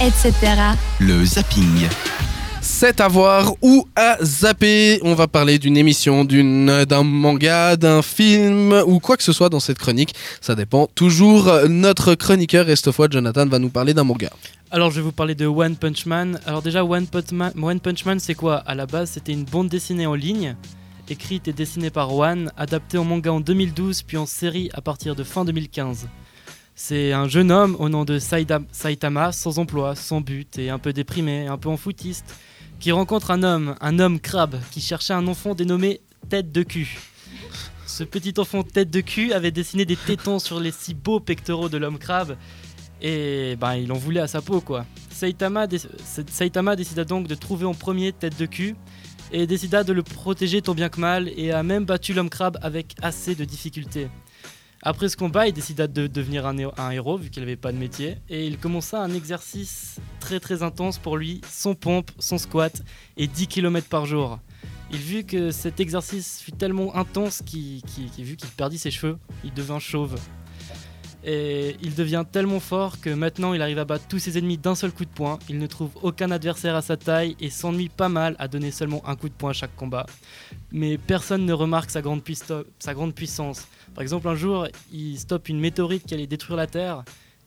etc. Le zapping. C'est à voir ou à zapper. On va parler d'une émission, d'une, d'un manga, d'un film ou quoi que ce soit dans cette chronique. Ça dépend. Toujours, notre chroniqueur, et cette fois, Jonathan, va nous parler d'un manga. Alors je vais vous parler de One Punch Man. Alors déjà One Punch Man, One Punch Man c'est quoi? À la base c'était une bande dessinée en ligne, écrite et dessinée par One, adaptée en manga en 2012 puis en série à partir de fin 2015. C'est un jeune homme au nom de Saitama, sans emploi, sans but et un peu déprimé, un peu en foutiste, qui rencontre un homme, un homme crabe, qui cherchait un enfant dénommé Tête de cul. Ce petit enfant tête de cul avait dessiné des tétons sur les si beaux pectoraux de l'homme crabe et ben, il en voulait à sa peau quoi. Saitama, Saitama décida donc de trouver en premier tête de cul et décida de le protéger tant bien que mal et a même battu l'homme crabe avec assez de difficultés. Après ce combat, il décida de devenir un, hé- un héros vu qu'il n'avait pas de métier et il commença un exercice très très intense pour lui, son pompe, son squat et 10 km par jour. Il vit que cet exercice fut tellement intense qu'il qu'il perdit ses cheveux, il devint chauve. Et il devient tellement fort que maintenant il arrive à battre tous ses ennemis d'un seul coup de poing. Il ne trouve aucun adversaire à sa taille et s'ennuie pas mal à donner seulement un coup de poing à chaque combat. Mais personne ne remarque sa grande, sa grande puissance. Par exemple, un jour, il stoppe une météorite qui allait détruire la Terre.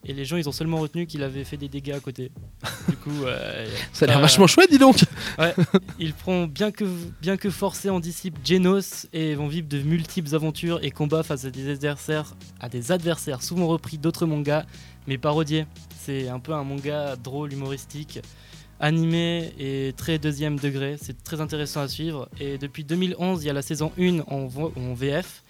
Et les gens, ils ont seulement retenu qu'il avait fait des dégâts à côté. Du coup, euh, Ça a l'air euh, vachement chouette, dis donc. ils prend bien que, bien que forcé en disciple Genos et vont vivre de multiples aventures et combats face à des adversaires, à des adversaires souvent repris d'autres mangas, mais parodiés. C'est un peu un manga drôle, humoristique, animé et très deuxième degré. C'est très intéressant à suivre. Et depuis 2011, il y a la saison 1 en, vo- en VF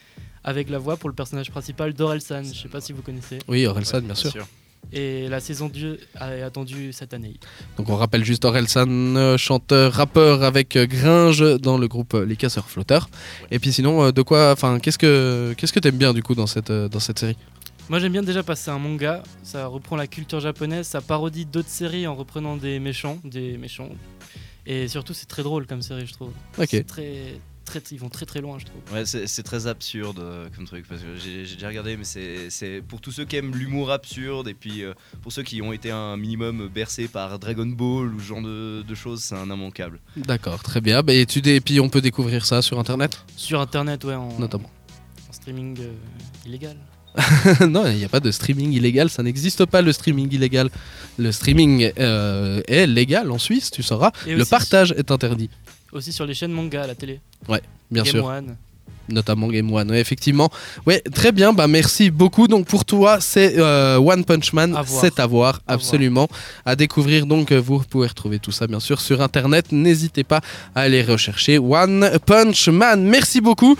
avec la voix pour le personnage principal d'Orelsan. Je sais pas si vous connaissez. Oui, Orelsan, bien sûr. Et la saison 2 est attendue cette année. Donc on rappelle juste Orelsan, euh, chanteur, rappeur avec euh, Gringe dans le groupe euh, Les Casseurs Flotteurs. Et puis sinon, de quoi, enfin, qu'est-ce que qu'est-ce que t'aimes bien du coup dans cette dans cette série? Moi j'aime bien déjà passer un manga, ça reprend la culture japonaise, ça parodie d'autres séries en reprenant des méchants, des méchants. Et surtout c'est très drôle comme série je trouve. Ok. C'est très, très, ils vont très très loin je trouve. Ouais, c'est très absurde euh, comme truc parce que j'ai déjà regardé, mais c'est- c'est pour tous ceux qui aiment l'humour absurde et puis euh, pour ceux qui ont été un minimum bercés par Dragon Ball ou ce genre de, de choses, c'est un immanquable. D'accord, très bien. Bah, et, tu dé- et puis on peut découvrir ça sur internet? Sur internet ouais en, notamment. en streaming euh, illégal. non, il n'y a pas de streaming illégal, ça n'existe pas le streaming illégal. Le streaming euh, est légal en Suisse, tu sauras. Et le partage est interdit, Aussi sur les chaînes manga à la télé. bien Game sûr. One. notamment Game One. Ouais, effectivement. Ouais, très bien. Bah merci beaucoup. Donc pour toi, c'est euh, One Punch Man. C'est à voir, absolument. À découvrir. Donc euh, vous pouvez retrouver tout ça bien sûr sur internet. N'hésitez pas à aller rechercher One Punch Man. Merci beaucoup.